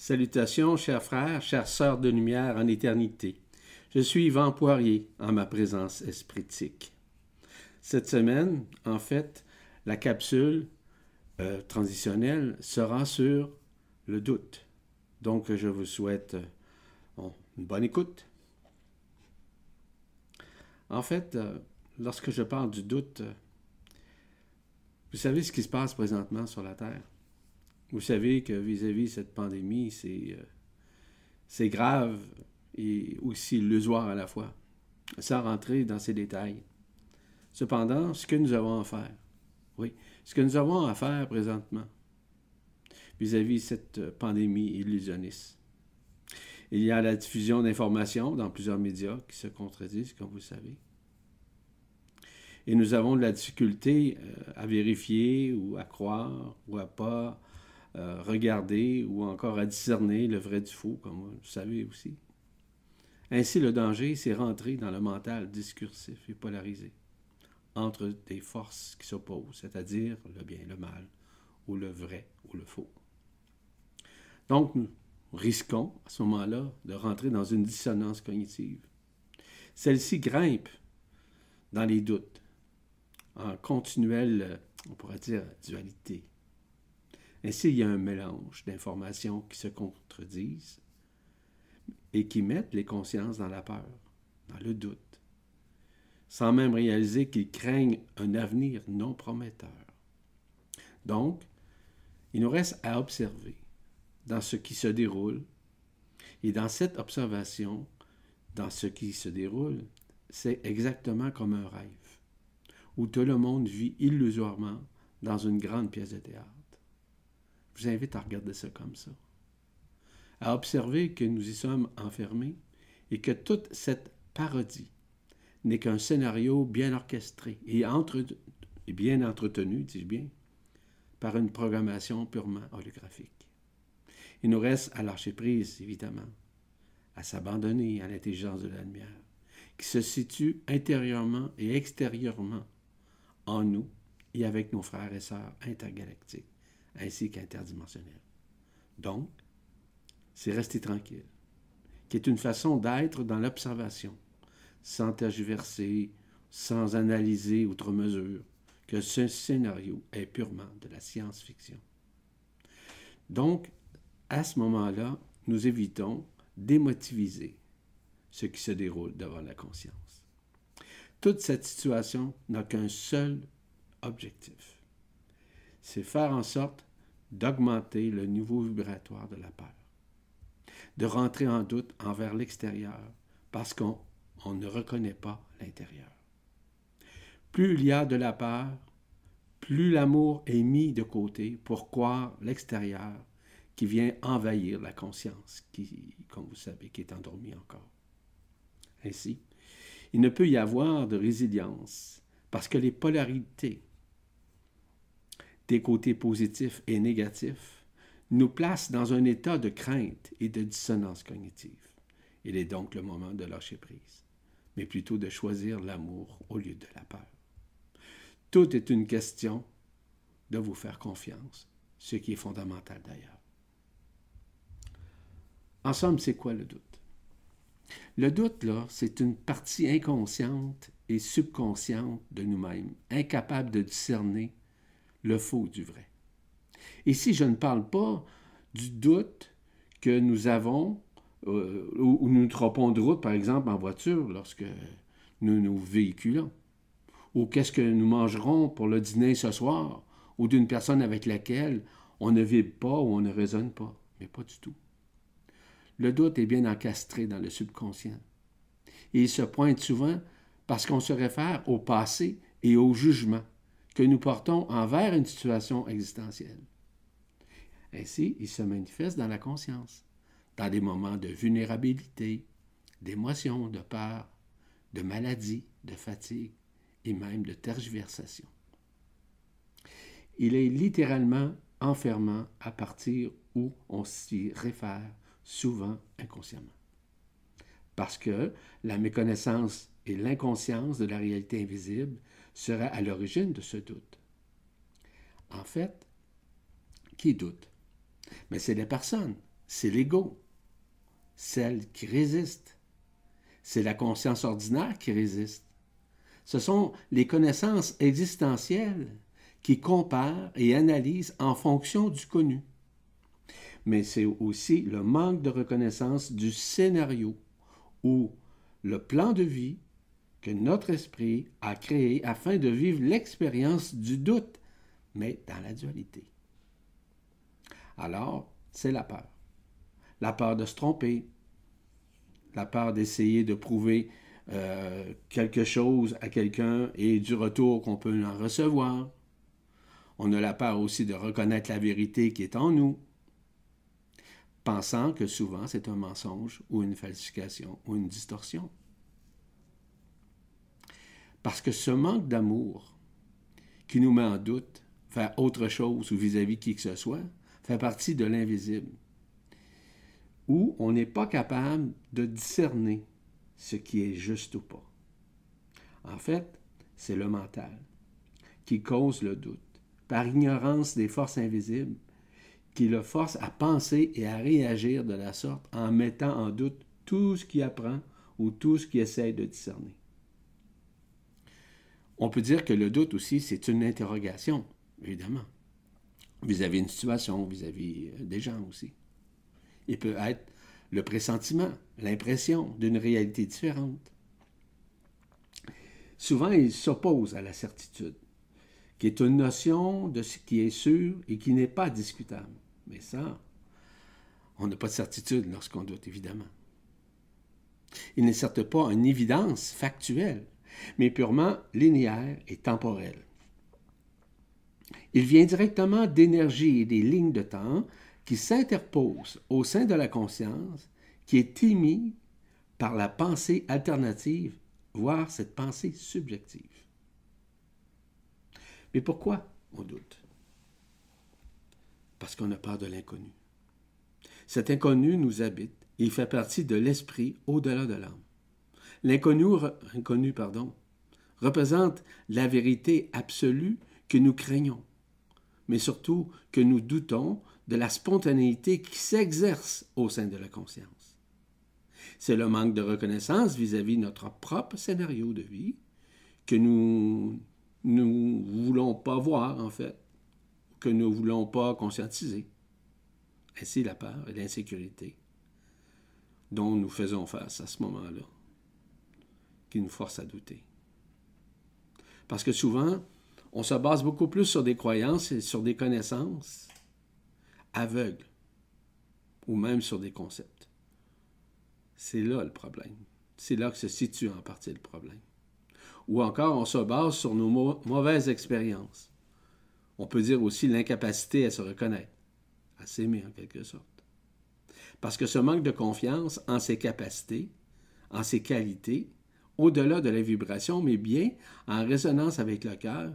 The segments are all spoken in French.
Salutations, chers frères, chères sœurs de lumière en éternité. Je suis Yvan Poirier en ma présence espritique. Cette semaine, en fait, la capsule euh, transitionnelle sera sur le doute. Donc, je vous souhaite euh, une bonne écoute. En fait, euh, lorsque je parle du doute, vous savez ce qui se passe présentement sur la Terre? Vous savez que vis-à-vis de cette pandémie, c'est, euh, c'est grave et aussi illusoire à la fois, sans rentrer dans ces détails. Cependant, ce que nous avons à faire, oui, ce que nous avons à faire présentement vis-à-vis de cette pandémie illusionniste. Il y a la diffusion d'informations dans plusieurs médias qui se contredisent, comme vous savez. Et nous avons de la difficulté euh, à vérifier ou à croire ou à pas euh, regarder ou encore à discerner le vrai du faux, comme vous savez aussi. Ainsi, le danger, c'est rentrer dans le mental discursif et polarisé entre des forces qui s'opposent, c'est-à-dire le bien le mal, ou le vrai ou le faux. Donc, nous risquons à ce moment-là de rentrer dans une dissonance cognitive. Celle-ci grimpe dans les doutes, en continuelle, on pourrait dire, dualité. Ainsi, il y a un mélange d'informations qui se contredisent et qui mettent les consciences dans la peur, dans le doute, sans même réaliser qu'ils craignent un avenir non prometteur. Donc, il nous reste à observer dans ce qui se déroule, et dans cette observation, dans ce qui se déroule, c'est exactement comme un rêve, où tout le monde vit illusoirement dans une grande pièce de théâtre. Je vous invite à regarder ça comme ça. À observer que nous y sommes enfermés et que toute cette parodie n'est qu'un scénario bien orchestré et, bien entretenu, dis-je bien, par une programmation purement holographique. Il nous reste à lâcher prise, évidemment, à s'abandonner à l'intelligence de la lumière, qui se situe intérieurement et extérieurement en nous et avec nos frères et sœurs intergalactiques ainsi qu'interdimensionnel. Donc, c'est rester tranquille, qui est une façon d'être dans l'observation, sans tergiverser, sans analyser outre mesure, que ce scénario est purement de la science-fiction. Donc, à ce moment-là, nous évitons d'émotiviser ce qui se déroule devant la conscience. Toute cette situation n'a qu'un seul objectif, c'est faire en sorte d'augmenter le niveau vibratoire de la peur, de rentrer en doute envers l'extérieur parce qu'on ne reconnaît pas l'intérieur. Plus il y a de la peur, plus l'amour est mis de côté pour croire l'extérieur qui vient envahir la conscience, qui, comme vous savez, qui est endormie encore. Ainsi, il ne peut y avoir de résilience parce que les polarités des côtés positifs et négatifs, nous place dans un état de crainte et de dissonance cognitive. Il est donc le moment de lâcher prise, mais plutôt de choisir l'amour au lieu de la peur. Tout est une question de vous faire confiance, ce qui est fondamental d'ailleurs. En somme, c'est quoi le doute? Le doute, là, c'est une partie inconsciente et subconsciente de nous-mêmes, incapable de discerner le faux du vrai. Ici, je ne parle pas du doute que nous avons euh, ou nous nous trompons de route, par exemple, en voiture, lorsque nous nous véhiculons. Ou qu'est-ce que nous mangerons pour le dîner ce soir, ou d'une personne avec laquelle on ne vibre pas ou on ne raisonne pas. Mais pas du tout. Le doute est bien encastré dans le subconscient. Et il se pointe souvent parce qu'on se réfère au passé et au jugement que nous portons envers une situation existentielle. Ainsi, il se manifeste dans la conscience, dans des moments de vulnérabilité, d'émotion, de peur, de maladie, de fatigue et même de tergiversation. Il est littéralement enfermant à partir où on s'y réfère souvent inconsciemment. Parce que la méconnaissance et l'inconscience de la réalité invisible serait à l'origine de ce doute. En fait, qui doute? Mais c'est les personnes c'est l'ego, celle qui résiste. C'est la conscience ordinaire qui résiste. Ce sont les connaissances existentielles qui comparent et analysent en fonction du connu. Mais c'est aussi le manque de reconnaissance du scénario ou le plan de vie notre esprit a créé afin de vivre l'expérience du doute, mais dans la dualité. Alors, c'est la peur. La peur de se tromper, la peur d'essayer de prouver euh, quelque chose à quelqu'un et du retour qu'on peut en recevoir. On a la peur aussi de reconnaître la vérité qui est en nous, pensant que souvent c'est un mensonge ou une falsification ou une distorsion. Parce que ce manque d'amour qui nous met en doute faire autre chose ou vis-à-vis -vis qui que ce soit, fait partie de l'invisible, où on n'est pas capable de discerner ce qui est juste ou pas. En fait, c'est le mental qui cause le doute, par ignorance des forces invisibles, qui le force à penser et à réagir de la sorte en mettant en doute tout ce qu'il apprend ou tout ce qu'il essaie de discerner. On peut dire que le doute aussi, c'est une interrogation, évidemment, vis-à-vis d'une situation, vis-à-vis -vis des gens aussi. Il peut être le pressentiment, l'impression d'une réalité différente. Souvent, il s'oppose à la certitude, qui est une notion de ce qui est sûr et qui n'est pas discutable. Mais ça, on n'a pas de certitude lorsqu'on doute, évidemment. Il n'est certes pas une évidence factuelle, mais purement linéaire et temporelle. Il vient directement d'énergie et des lignes de temps qui s'interposent au sein de la conscience, qui est émis par la pensée alternative, voire cette pensée subjective. Mais pourquoi on doute? Parce qu'on a peur de l'inconnu. Cet inconnu nous habite et il fait partie de l'esprit au-delà de l'âme. L'inconnu, représente la vérité absolue que nous craignons, mais surtout que nous doutons de la spontanéité qui s'exerce au sein de la conscience. C'est le manque de reconnaissance vis-à-vis de notre propre scénario de vie que nous ne voulons pas voir, en fait, que nous ne voulons pas conscientiser. Ainsi la peur et l'insécurité dont nous faisons face à ce moment-là qui nous force à douter. Parce que souvent, on se base beaucoup plus sur des croyances et sur des connaissances aveugles, ou même sur des concepts. C'est là le problème. C'est là que se situe en partie le problème. Ou encore, on se base sur nos mauvaises expériences. On peut dire aussi l'incapacité à se reconnaître, à s'aimer en quelque sorte. Parce que ce manque de confiance en ses capacités, en ses qualités, au-delà de la vibration, mais bien en résonance avec le cœur,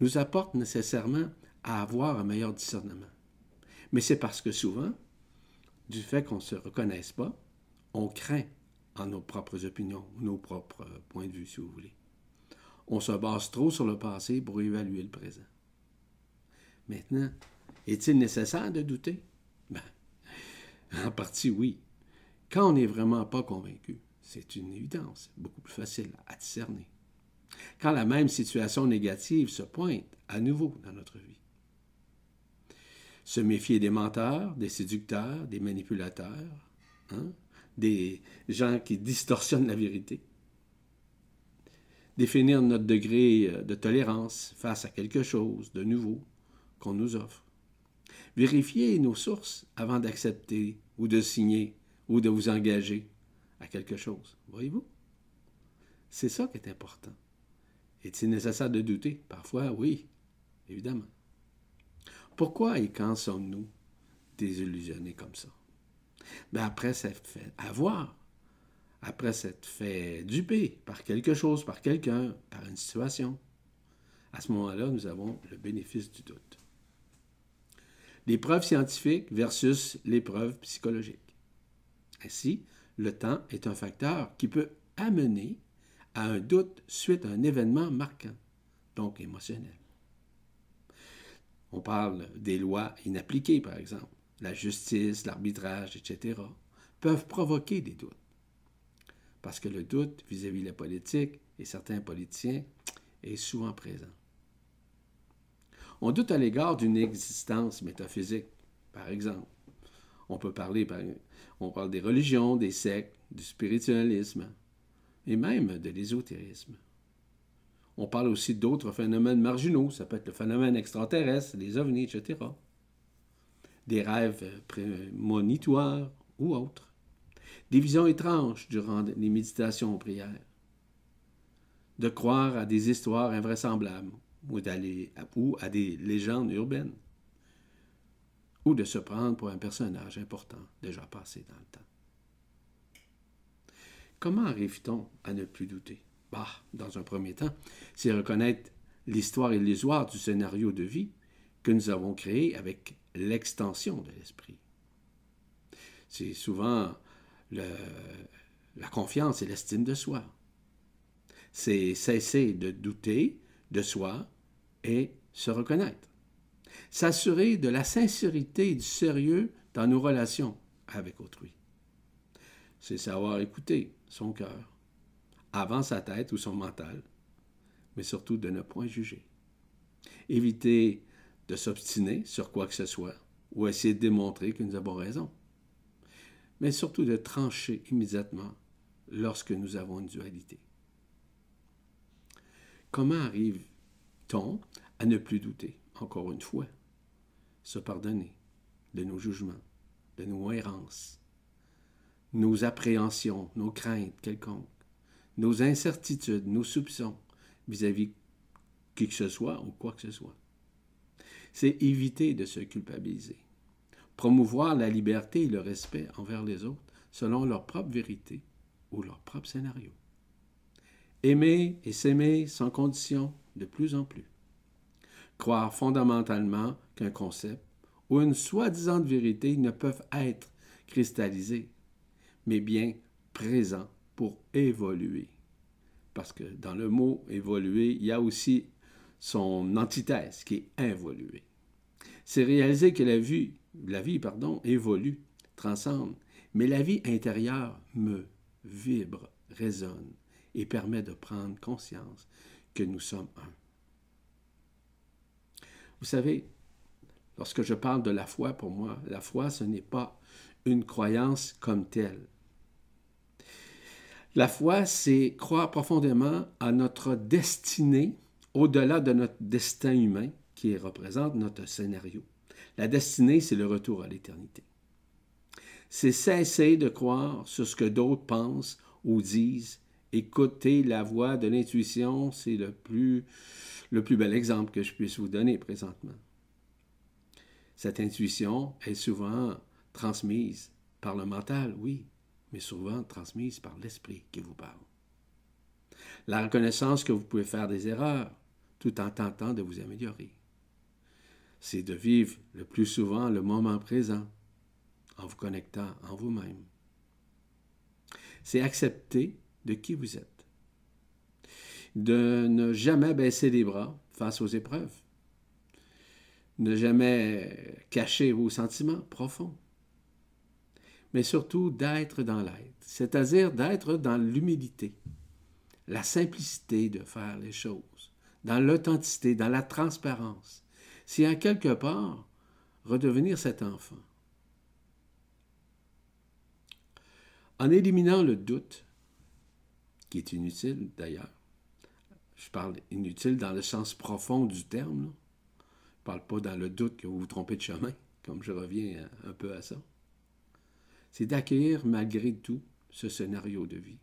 nous apporte nécessairement à avoir un meilleur discernement. Mais c'est parce que souvent, du fait qu'on ne se reconnaisse pas, on craint en nos propres opinions, nos propres points de vue, si vous voulez. On se base trop sur le passé pour évaluer le présent. Maintenant, est-il nécessaire de douter? Ben, en partie, oui. Quand on n'est vraiment pas convaincu, c'est une évidence, beaucoup plus facile à discerner. Quand la même situation négative se pointe à nouveau dans notre vie. Se méfier des menteurs, des séducteurs, des manipulateurs, hein, des gens qui distorsionnent la vérité. Définir notre degré euh, de tolérance face à quelque chose de nouveau qu'on nous offre. Vérifier nos sources avant d'accepter ou de signer ou de vous engager à quelque chose. Voyez-vous? C'est ça qui est important. Est-il nécessaire de douter? Parfois, oui, évidemment. Pourquoi et quand sommes-nous désillusionnés comme ça? Ben après s'être fait avoir, après s'être fait duper par quelque chose, par quelqu'un, par une situation, à ce moment-là, nous avons le bénéfice du doute. Les preuves scientifiques versus les preuves psychologiques. Ainsi, le temps est un facteur qui peut amener à un doute suite à un événement marquant, donc émotionnel. On parle des lois inappliquées, par exemple, la justice, l'arbitrage, etc., peuvent provoquer des doutes. Parce que le doute vis-à-vis de la politique et certains politiciens est souvent présent. On doute à l'égard d'une existence métaphysique, par exemple. On peut parler, parle des religions, des sectes, du spiritualisme et même de l'ésotérisme. On parle aussi d'autres phénomènes marginaux, ça peut être le phénomène extraterrestre, les ovnis, etc. Des rêves prémonitoires ou autres. Des visions étranges durant les méditations aux prières. De croire à des histoires invraisemblables ou à des légendes urbaines. Ou de se prendre pour un personnage important déjà passé dans le temps. Comment arrive-t-on à ne plus douter? Bah, dans un premier temps, c'est reconnaître l'histoire illusoire du scénario de vie que nous avons créé avec l'extension de l'esprit. C'est souvent la confiance et l'estime de soi. C'est cesser de douter de soi et se reconnaître. S'assurer de la sincérité et du sérieux dans nos relations avec autrui. C'est savoir écouter son cœur, avant sa tête ou son mental, mais surtout de ne point juger. Éviter de s'obstiner sur quoi que ce soit ou essayer de démontrer que nous avons raison, mais surtout de trancher immédiatement lorsque nous avons une dualité. Comment arrive-t-on à ne plus douter, encore une fois, se pardonner de nos jugements, de nos errances, nos appréhensions, nos craintes quelconques, nos incertitudes, nos soupçons vis-à-vis qui que ce soit ou quoi que ce soit. C'est éviter de se culpabiliser, promouvoir la liberté et le respect envers les autres selon leur propre vérité ou leur propre scénario. Aimer et s'aimer sans condition de plus en plus. Croire fondamentalement qu'un concept ou une soi-disant vérité ne peuvent être cristallisés mais bien présent pour évoluer. Parce que dans le mot évoluer, il y a aussi son antithèse qui est involuer. C'est réaliser que la vie, la vie pardon, évolue, transcende, mais la vie intérieure me vibre, résonne et permet de prendre conscience que nous sommes un. Vous savez, lorsque je parle de la foi, pour moi, la foi, ce n'est pas une croyance comme telle. La foi, c'est croire profondément à notre destinée au-delà de notre destin humain qui représente notre scénario. La destinée, c'est le retour à l'éternité. C'est cesser de croire sur ce que d'autres pensent ou disent. Écouter la voix de l'intuition, c'est le plus, le plus bel exemple que je puisse vous donner présentement. Cette intuition est souvent transmise par le mental, oui, mais souvent transmise par l'Esprit qui vous parle. La reconnaissance que vous pouvez faire des erreurs tout en tentant de vous améliorer. C'est de vivre le plus souvent le moment présent en vous connectant en vous-même. C'est accepter de qui vous êtes. De ne jamais baisser les bras face aux épreuves. Ne jamais cacher vos sentiments profonds mais surtout d'être dans l'aide, c'est-à-dire d'être dans l'humilité, la simplicité de faire les choses, dans l'authenticité, dans la transparence. C'est en quelque part redevenir cet enfant. En éliminant le doute, qui est inutile d'ailleurs, je parle inutile dans le sens profond du terme, je ne parle pas dans le doute que vous vous trompez de chemin, comme je reviens un peu à ça c'est d'accueillir malgré tout ce scénario de vie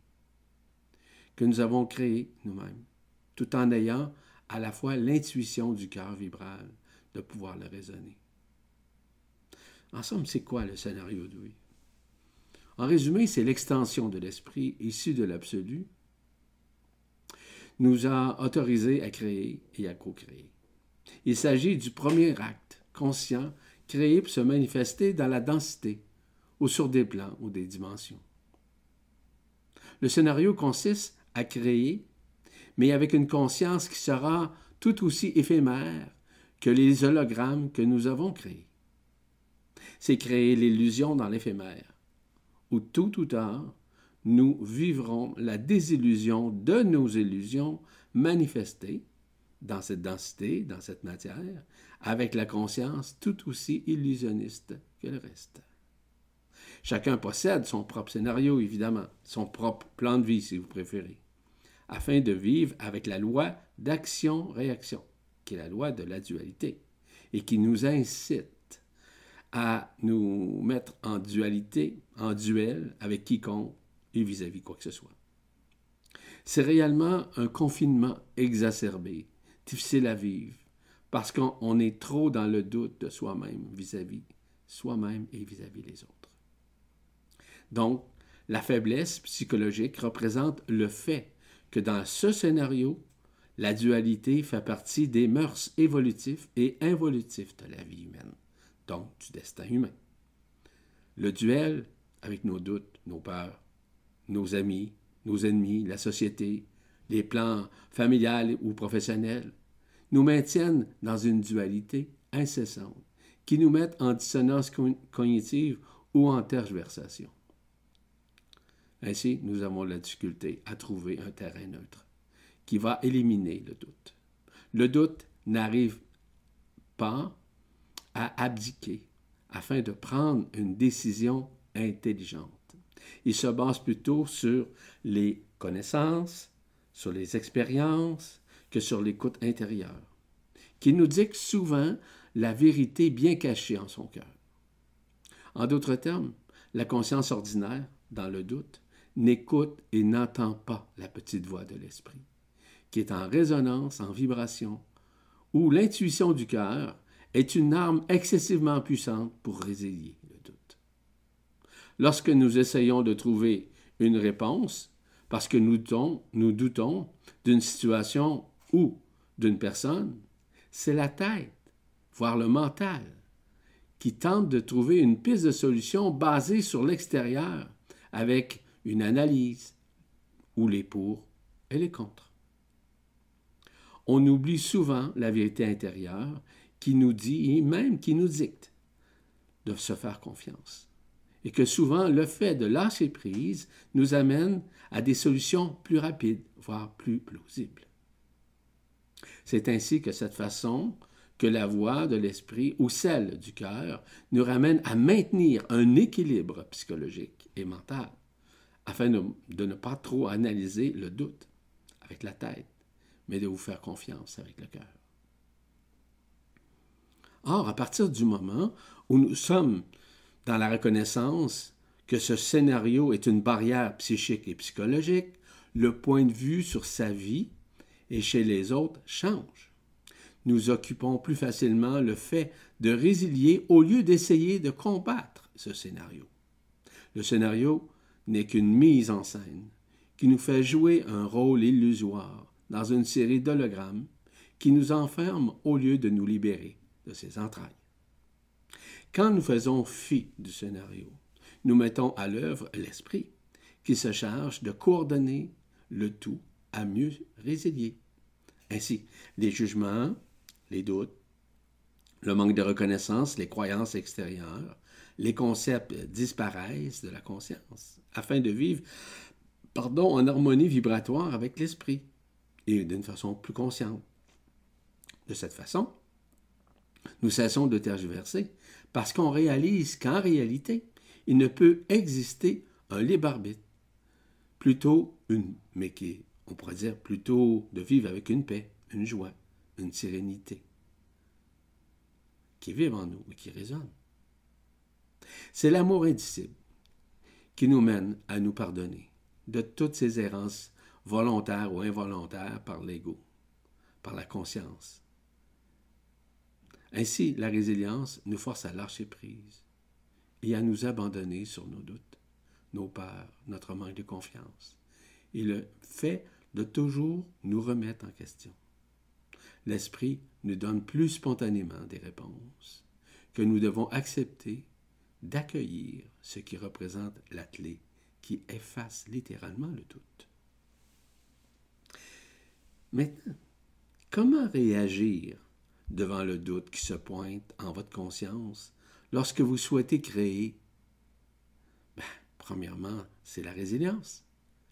que nous avons créé nous-mêmes, tout en ayant à la fois l'intuition du cœur vibral de pouvoir le raisonner. En somme, c'est quoi le scénario de vie? En résumé, c'est l'extension de l'esprit issu de l'absolu nous a autorisés à créer et à co-créer. Il s'agit du premier acte conscient créé pour se manifester dans la densité, ou sur des plans ou des dimensions. Le scénario consiste à créer, mais avec une conscience qui sera tout aussi éphémère que les hologrammes que nous avons créés. c'est créer l'illusion dans l'éphémère, où tôt ou tard, nous vivrons la désillusion de nos illusions manifestées dans cette densité, dans cette matière, avec la conscience tout aussi illusionniste que le reste. Chacun possède son propre scénario, évidemment, son propre plan de vie, si vous préférez, afin de vivre avec la loi d'action-réaction, qui est la loi de la dualité, et qui nous incite à nous mettre en dualité, en duel avec quiconque et vis-à-vis quoi que ce soit. C'est réellement un confinement exacerbé, difficile à vivre, parce qu'on est trop dans le doute de soi-même vis-à-vis soi-même et vis-à-vis les autres. Donc, la faiblesse psychologique représente le fait que dans ce scénario, la dualité fait partie des mœurs évolutifs et involutifs de la vie humaine, donc du destin humain. Le duel avec nos doutes, nos peurs, nos amis, nos ennemis, la société, les plans familiales ou professionnels, nous maintiennent dans une dualité incessante qui nous met en dissonance cognitive ou en tergiversation. Ainsi, nous avons la difficulté à trouver un terrain neutre qui va éliminer le doute. Le doute n'arrive pas à abdiquer afin de prendre une décision intelligente. Il se base plutôt sur les connaissances, sur les expériences, que sur l'écoute intérieure, qui nous dicte souvent la vérité bien cachée en son cœur. En d'autres termes, la conscience ordinaire, dans le doute, n'écoute et n'entend pas la petite voix de l'esprit, qui est en résonance, en vibration, où l'intuition du cœur est une arme excessivement puissante pour résilier. Lorsque nous essayons de trouver une réponse, parce que nous doutons, d'une situation ou d'une personne, c'est la tête, voire le mental, qui tente de trouver une piste de solution basée sur l'extérieur, avec une analyse, ou les pour et les contre. On oublie souvent la vérité intérieure qui nous dit et même qui nous dicte de se faire confiance. Et que souvent le fait de lâcher prise nous amène à des solutions plus rapides, voire plus plausibles. C'est ainsi que cette façon que la voix de l'esprit ou celle du cœur nous ramène à maintenir un équilibre psychologique et mental, afin de, ne pas trop analyser le doute avec la tête, mais de vous faire confiance avec le cœur. Or, à partir du moment où nous sommes dans la reconnaissance que ce scénario est une barrière psychique et psychologique, le point de vue sur sa vie et chez les autres change. Nous occupons plus facilement le fait de résilier au lieu d'essayer de combattre ce scénario. Le scénario n'est qu'une mise en scène qui nous fait jouer un rôle illusoire dans une série d'hologrammes qui nous enferme au lieu de nous libérer de ses entrailles. Quand nous faisons fi du scénario, nous mettons à l'œuvre l'esprit qui se charge de coordonner le tout à mieux résilier. Ainsi, les jugements, les doutes, le manque de reconnaissance, les croyances extérieures, les concepts disparaissent de la conscience afin de vivre pardon, en harmonie vibratoire avec l'esprit et d'une façon plus consciente. De cette façon, nous cessons de tergiverser parce qu'on réalise qu'en réalité, il ne peut exister un libre arbitre, plutôt une, mais qui, on pourrait dire, plutôt de vivre avec une paix, une joie, une sérénité qui vivent en nous et qui résonne. C'est l'amour indicible qui nous mène à nous pardonner de toutes ces errances volontaires ou involontaires par l'ego, par la conscience, ainsi, la résilience nous force à lâcher prise et à nous abandonner sur nos doutes, nos peurs, notre manque de confiance, et le fait de toujours nous remettre en question. L'Esprit nous donne plus spontanément des réponses que nous devons accepter d'accueillir ce qui représente la qui efface littéralement le doute. Maintenant, comment réagir devant le doute qui se pointe en votre conscience lorsque vous souhaitez créer? Ben, premièrement, c'est la résilience,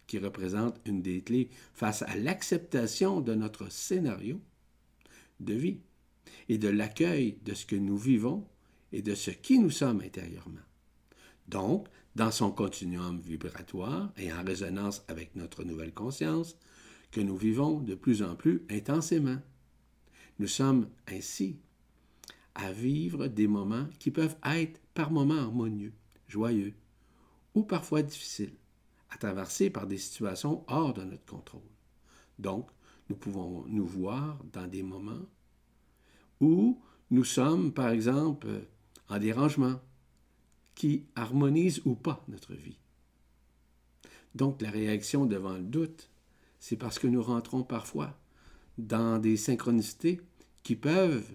qui représente une des clés face à l'acceptation de notre scénario de vie et de l'accueil de ce que nous vivons et de ce qui nous sommes intérieurement. Donc, dans son continuum vibratoire et en résonance avec notre nouvelle conscience, que nous vivons de plus en plus intensément. Nous sommes ainsi à vivre des moments qui peuvent être par moments harmonieux, joyeux, ou parfois difficiles, à traverser par des situations hors de notre contrôle. Donc, nous pouvons nous voir dans des moments où nous sommes, par exemple, en dérangement, qui harmonise ou pas notre vie. Donc la réaction devant le doute, c'est parce que nous rentrons parfois dans des synchronicités qui peuvent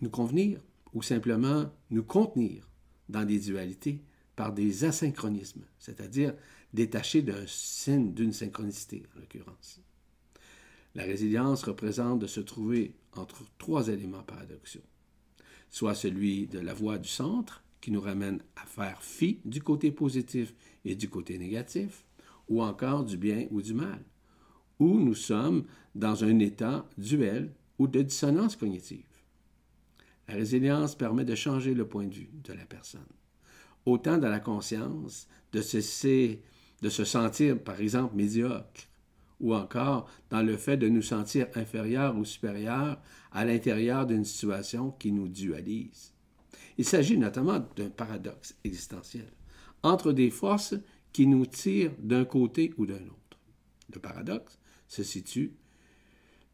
nous convenir ou simplement nous contenir dans des dualités par des asynchronismes, c'est-à-dire détachés d'un signe d'une synchronicité en l'occurrence. La résilience représente de se trouver entre trois éléments paradoxaux, soit celui de la voie du centre, qui nous ramène à faire fi du côté positif et du côté négatif, ou encore du bien ou du mal, où nous sommes dans un état duel ou de dissonance cognitive. La résilience permet de changer le point de vue de la personne, autant dans la conscience, de cesser de se sentir, par exemple, médiocre, ou encore dans le fait de nous sentir inférieurs ou supérieurs à l'intérieur d'une situation qui nous dualise. Il s'agit notamment d'un paradoxe existentiel entre des forces qui nous tirent d'un côté ou d'un autre. Le paradoxe se situe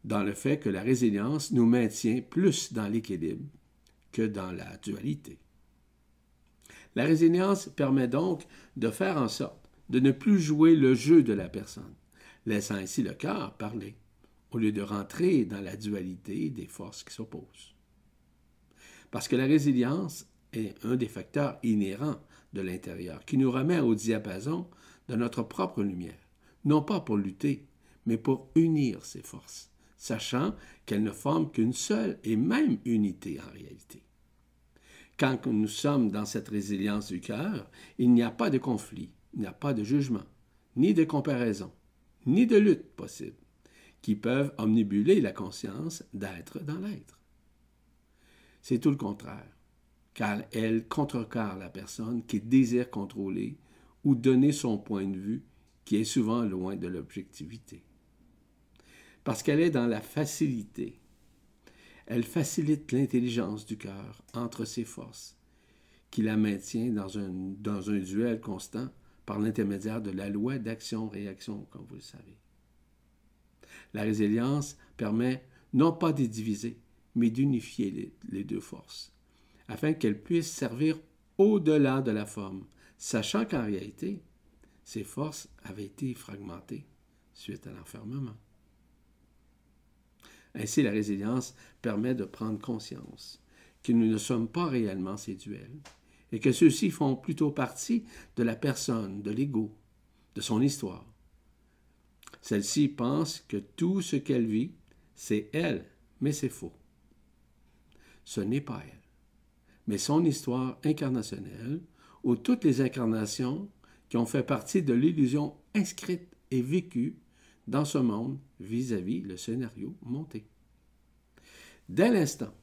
dans le fait que la résilience nous maintient plus dans l'équilibre que dans la dualité. La résilience permet donc de faire en sorte de ne plus jouer le jeu de la personne, laissant ainsi le cœur parler, au lieu de rentrer dans la dualité des forces qui s'opposent. Parce que la résilience est un des facteurs inhérents de l'intérieur, qui nous remet au diapason de notre propre lumière, non pas pour lutter, mais pour unir ces forces, sachant qu'elles ne forment qu'une seule et même unité en réalité. Quand nous sommes dans cette résilience du cœur, il n'y a pas de conflit, il n'y a pas de jugement, ni de comparaison, ni de lutte possible, qui peuvent omnibuler la conscience d'être dans l'être. C'est tout le contraire, car elle contrecarre la personne qui désire contrôler ou donner son point de vue qui est souvent loin de l'objectivité. Parce qu'elle est dans la facilité. Elle facilite l'intelligence du cœur entre ses forces, qui la maintient dans un, duel constant par l'intermédiaire de la loi d'action-réaction, comme vous le savez. La résilience permet non pas de diviser, mais d'unifier les, deux forces, afin qu'elles puissent servir au-delà de la forme, sachant qu'en réalité, ces forces avaient été fragmentées suite à l'enfermement. Ainsi, la résilience permet de prendre conscience que nous ne sommes pas réellement ces duels et que ceux-ci font plutôt partie de la personne, de l'ego, de son histoire. Celle-ci pense que tout ce qu'elle vit, c'est elle, mais c'est faux ce n'est pas elle, mais son histoire incarnationnelle, ou toutes les incarnations qui ont fait partie de l'illusion inscrite et vécue dans ce monde vis-à-vis le scénario monté. Dès l'instant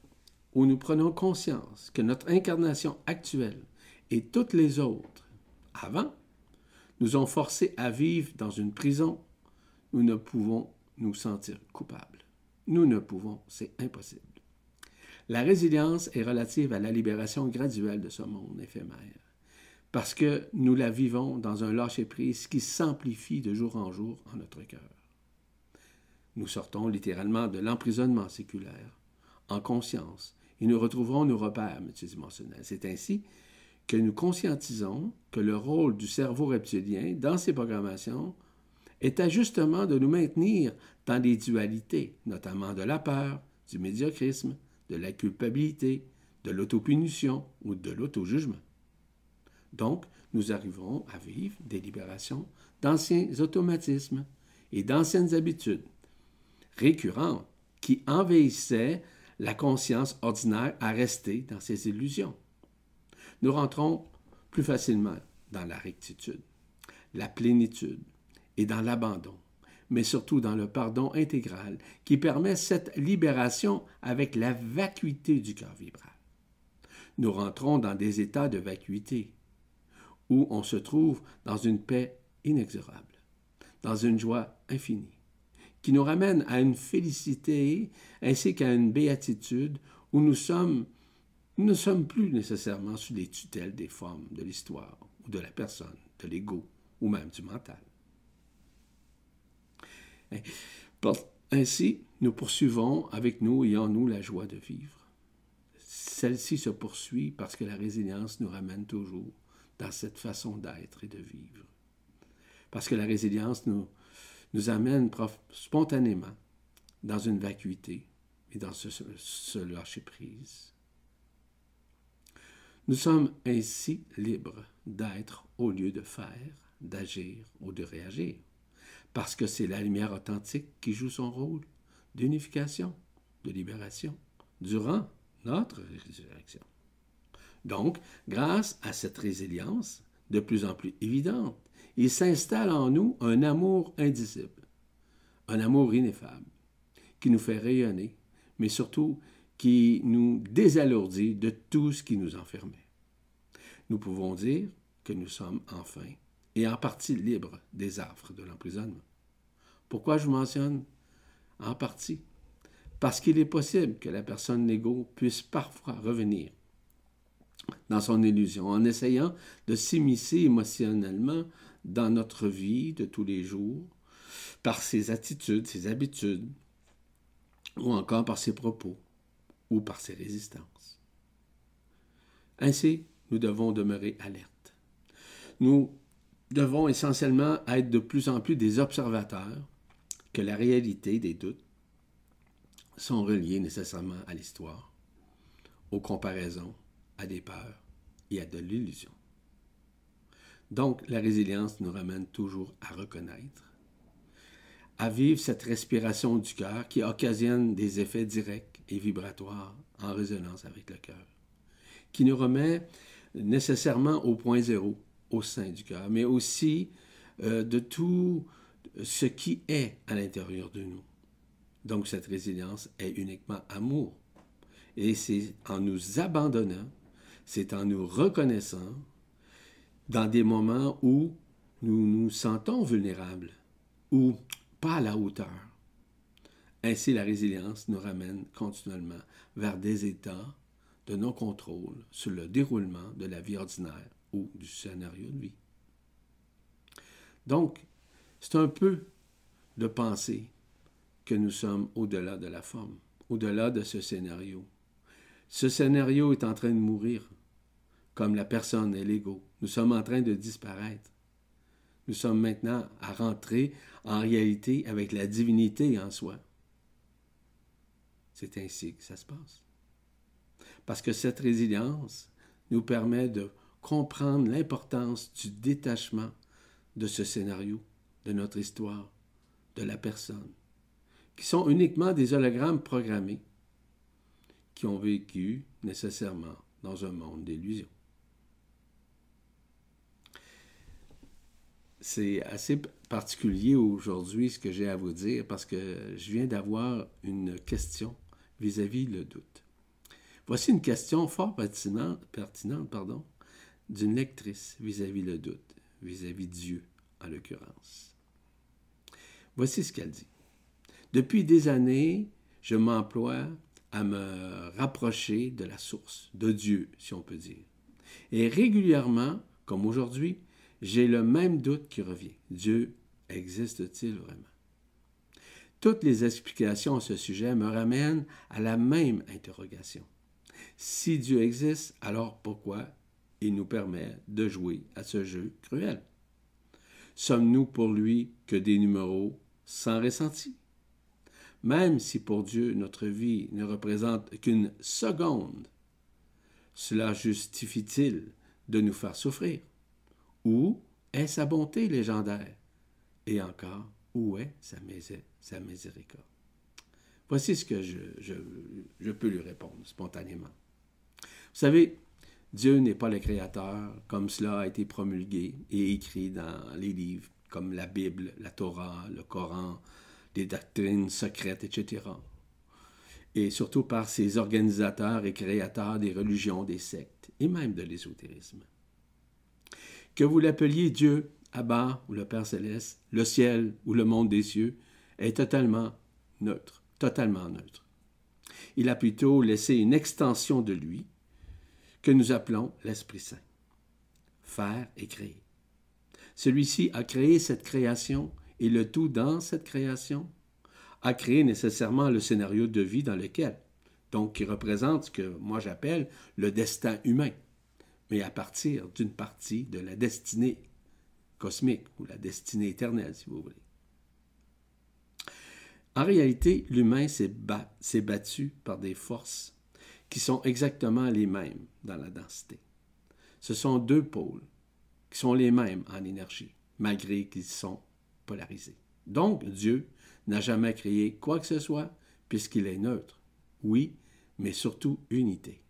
où nous prenons conscience que notre incarnation actuelle et toutes les autres, avant, nous ont forcés à vivre dans une prison, nous ne pouvons nous sentir coupables. Nous ne pouvons, c'est impossible. La résilience est relative à la libération graduelle de ce monde éphémère, parce que nous la vivons dans un lâcher-prise qui s'amplifie de jour en jour en notre cœur. Nous sortons littéralement de l'emprisonnement séculaire, en conscience, et nous retrouvons nos repères multidimensionnels. C'est ainsi que nous conscientisons que le rôle du cerveau reptilien dans ces programmations était justement de nous maintenir dans des dualités, notamment de la peur, du médiocrisme, de la culpabilité, de l'autopunition ou de l'auto-jugement. Donc, nous arriverons à vivre des libérations d'anciens automatismes et d'anciennes habitudes récurrentes qui envahissaient la conscience ordinaire à rester dans ses illusions. nous rentrons plus facilement dans la rectitude, la plénitude et dans l'abandon, mais surtout dans le pardon intégral qui permet cette libération avec la vacuité du cœur vibral. Nous rentrons dans des états de vacuité où on se trouve dans une paix inexorable, dans une joie infinie, qui nous ramène à une félicité ainsi qu'à une béatitude où nous ne sommes plus nécessairement sous les tutelles des formes de l'histoire ou de la personne, de l'ego ou même du mental. Ainsi, nous poursuivons avec nous et en nous la joie de vivre. Celle-ci se poursuit parce que la résilience nous ramène toujours dans cette façon d'être et de vivre. Parce que la résilience nous, amène spontanément dans une vacuité et dans ce, ce lâcher-prise. Nous sommes ainsi libres d'être au lieu de faire, d'agir ou de réagir, parce que c'est la lumière authentique qui joue son rôle d'unification, de libération, durant notre résurrection. Donc, grâce à cette résilience de plus en plus évidente, il s'installe en nous un amour indicible, un amour ineffable, qui nous fait rayonner, mais surtout qui nous désalourdit de tout ce qui nous enfermait. Nous pouvons dire que nous sommes enfin et en partie libres des affres de l'emprisonnement. Pourquoi je vous mentionne en partie? Parce qu'il est possible que la personne négo puisse parfois revenir dans son illusion en essayant de s'immiscer émotionnellement dans notre vie de tous les jours par ses attitudes, ses habitudes, ou encore par ses propos ou par ses résistances. Ainsi, nous devons demeurer alertes. Nous devons essentiellement être de plus en plus des observateurs que la réalité des doutes sont reliés nécessairement à l'histoire, aux comparaisons, à des peurs et à de l'illusion. Donc, la résilience nous ramène toujours à reconnaître, à vivre cette respiration du cœur qui occasionne des effets directs et vibratoires en résonance avec le cœur, qui nous remet nécessairement au point zéro, au sein du cœur, mais aussi euh, de tout ce qui est à l'intérieur de nous. Donc cette résilience est uniquement amour. Et c'est en nous abandonnant, c'est en nous reconnaissant dans des moments où nous nous sentons vulnérables ou pas à la hauteur. Ainsi, la résilience nous ramène continuellement vers des états de non-contrôle sur le déroulement de la vie ordinaire ou du scénario de vie. Donc, c'est un peu de penser que nous sommes au-delà de la forme, au-delà de ce scénario. Ce scénario est en train de mourir, comme la personne et l'ego. Nous sommes en train de disparaître. Nous sommes maintenant à rentrer en réalité avec la divinité en soi. C'est ainsi que ça se passe. Parce que cette résilience nous permet de comprendre l'importance du détachement de ce scénario, de notre histoire, de la personne, qui sont uniquement des hologrammes programmés, qui ont vécu nécessairement dans un monde d'illusions. C'est assez particulier aujourd'hui ce que j'ai à vous dire parce que je viens d'avoir une question vis-à-vis le doute. Voici une question fort pertinente, d'une lectrice vis-à-vis le doute, vis-à-vis Dieu en l'occurrence. Voici ce qu'elle dit. Depuis des années, je m'emploie à me rapprocher de la source, de Dieu, si on peut dire. Et régulièrement, comme aujourd'hui, j'ai le même doute qui revient. Dieu existe-t-il vraiment? Toutes les explications à ce sujet me ramènent à la même interrogation. Si Dieu existe, alors pourquoi il nous permet de jouer à ce jeu cruel? Sommes-nous pour lui que des numéros sans ressenti? Même si pour Dieu notre vie ne représente qu'une seconde, cela justifie-t-il de nous faire souffrir? Ou est sa bonté légendaire? Et encore, où est sa, miséricorde? Voici ce que je, peux lui répondre spontanément. Vous savez, Dieu n'est pas le créateur comme cela a été promulgué et écrit dans les livres comme la Bible, la Torah, le Coran, les doctrines secrètes, etc. Et surtout par ses organisateurs et créateurs des religions, des sectes et même de l'ésotérisme. Que vous l'appeliez Dieu, Abba ou le Père céleste, le ciel ou le monde des cieux, est totalement neutre, totalement neutre. Il a plutôt laissé une extension de lui que nous appelons l'Esprit Saint. Faire et créer. Celui-ci a créé cette création et le tout dans cette création a créé nécessairement le scénario de vie dans lequel, donc qui représente ce que moi j'appelle le destin humain, mais à partir d'une partie de la destinée cosmique ou la destinée éternelle, si vous voulez. En réalité, l'humain s'est battu par des forces qui sont exactement les mêmes dans la densité. Ce sont deux pôles qui sont les mêmes en énergie, malgré qu'ils sont polarisés. Donc, Dieu n'a jamais créé quoi que ce soit, puisqu'il est neutre. Oui, mais surtout unité.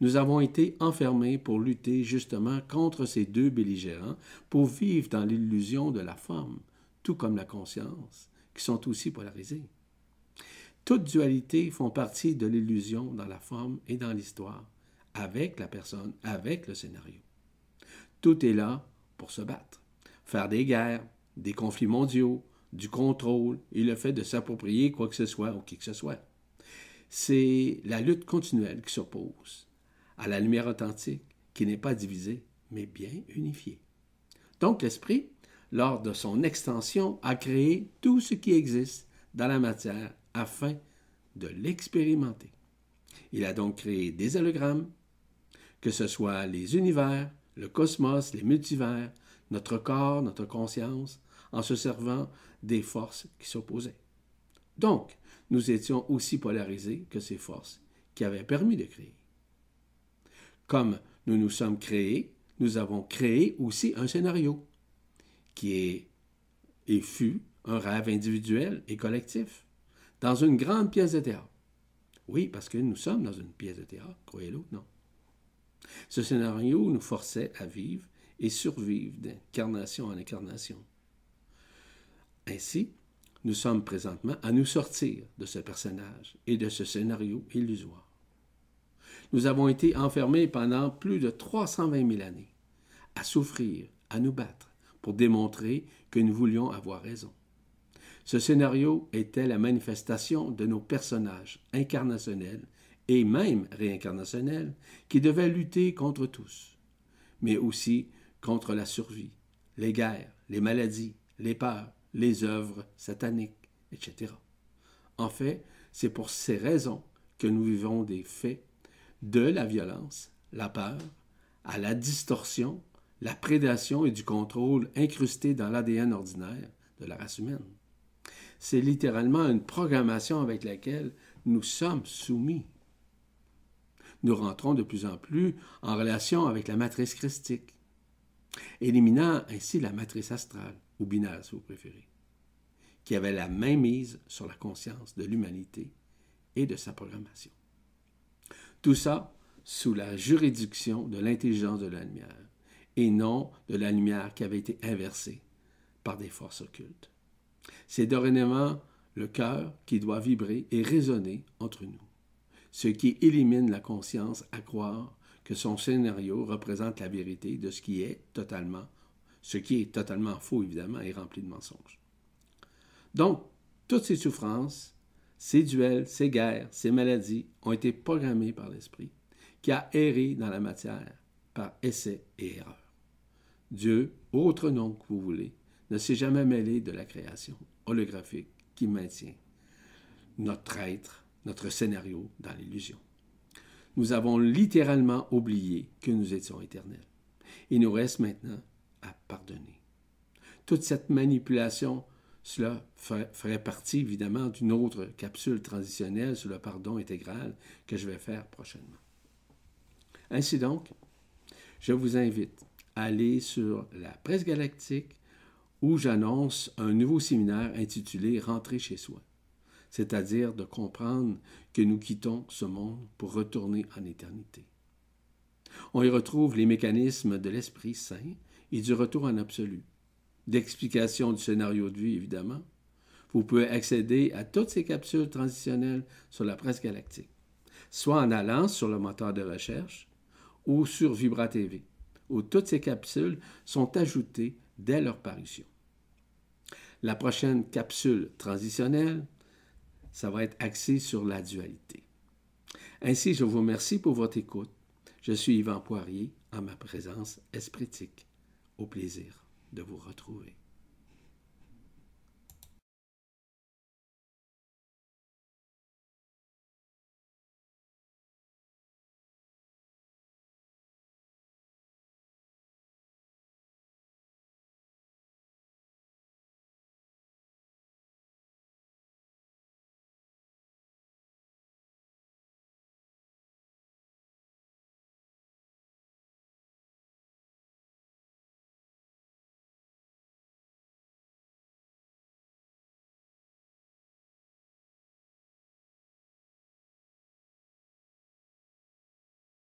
Nous avons été enfermés pour lutter justement contre ces deux belligérants, pour vivre dans l'illusion de la forme, tout comme la conscience, qui sont aussi polarisés. Toutes dualités font partie de l'illusion dans la forme et dans l'histoire, avec la personne, avec le scénario. Tout est là pour se battre, faire des guerres, des conflits mondiaux, du contrôle et le fait de s'approprier quoi que ce soit ou qui que ce soit. C'est la lutte continuelle qui s'oppose à la lumière authentique qui n'est pas divisée, mais bien unifiée. Donc l'esprit lors de son extension, a créé tout ce qui existe dans la matière afin de l'expérimenter. Il a donc créé des hologrammes, que ce soit les univers, le cosmos, les multivers, notre corps, notre conscience, en se servant des forces qui s'opposaient. Donc, nous étions aussi polarisés que ces forces qui avaient permis de créer. Comme nous nous sommes créés, nous avons créé aussi un scénario qui est et fut un rêve individuel et collectif, dans une grande pièce de théâtre. Oui, parce que nous sommes dans une pièce de théâtre, croyez-le ou non. Ce scénario nous forçait à vivre et survivre d'incarnation en incarnation. Ainsi, nous sommes présentement à nous sortir de ce personnage et de ce scénario illusoire. Nous avons été enfermés pendant plus de 320 000 années, à souffrir, à nous battre, pour démontrer que nous voulions avoir raison. Ce scénario était la manifestation de nos personnages incarnationnels et même réincarnationnels qui devaient lutter contre tous, mais aussi contre la survie, les guerres, les maladies, les peurs, les œuvres sataniques, etc. En fait, c'est pour ces raisons que nous vivons des faits de la violence, la peur, à la distorsion la prédation et du contrôle incrustés dans l'ADN ordinaire de la race humaine. C'est littéralement une programmation avec laquelle nous sommes soumis. Nous rentrons de plus en plus en relation avec la matrice christique, éliminant ainsi la matrice astrale, ou binaire si vous préférez, qui avait la main mise sur la conscience de l'humanité et de sa programmation. Tout ça sous la juridiction de l'intelligence de la lumière et non de la lumière qui avait été inversée par des forces occultes. C'est dorénavant le cœur qui doit vibrer et résonner entre nous, ce qui élimine la conscience à croire que son scénario représente la vérité de ce qui est totalement, ce qui est totalement faux évidemment et rempli de mensonges. Donc, toutes ces souffrances, ces duels, ces guerres, ces maladies ont été programmées par l'esprit, qui a erré dans la matière par essai et erreur. Dieu, autre nom que vous voulez, ne s'est jamais mêlé de la création holographique qui maintient notre être, notre scénario dans l'illusion. Nous avons littéralement oublié que nous étions éternels. Il nous reste maintenant à pardonner. Toute cette manipulation, cela ferait partie évidemment d'une autre capsule transitionnelle sur le pardon intégral que je vais faire prochainement. Ainsi donc, je vous invite aller sur la presse galactique où j'annonce un nouveau séminaire intitulé Rentrer chez soi, c'est-à-dire de comprendre que nous quittons ce monde pour retourner en éternité. On y retrouve les mécanismes de l'Esprit Saint et du retour en absolu, d'explication du scénario de vie, évidemment. Vous pouvez accéder à toutes ces capsules transitionnelles sur la presse galactique, soit en allant sur le moteur de recherche ou sur Vibra TV, où toutes ces capsules sont ajoutées dès leur parution. La prochaine capsule transitionnelle, ça va être axé sur la dualité. Ainsi, je vous remercie pour votre écoute. Je suis Yvan Poirier en ma présence espritique. Au plaisir de vous retrouver.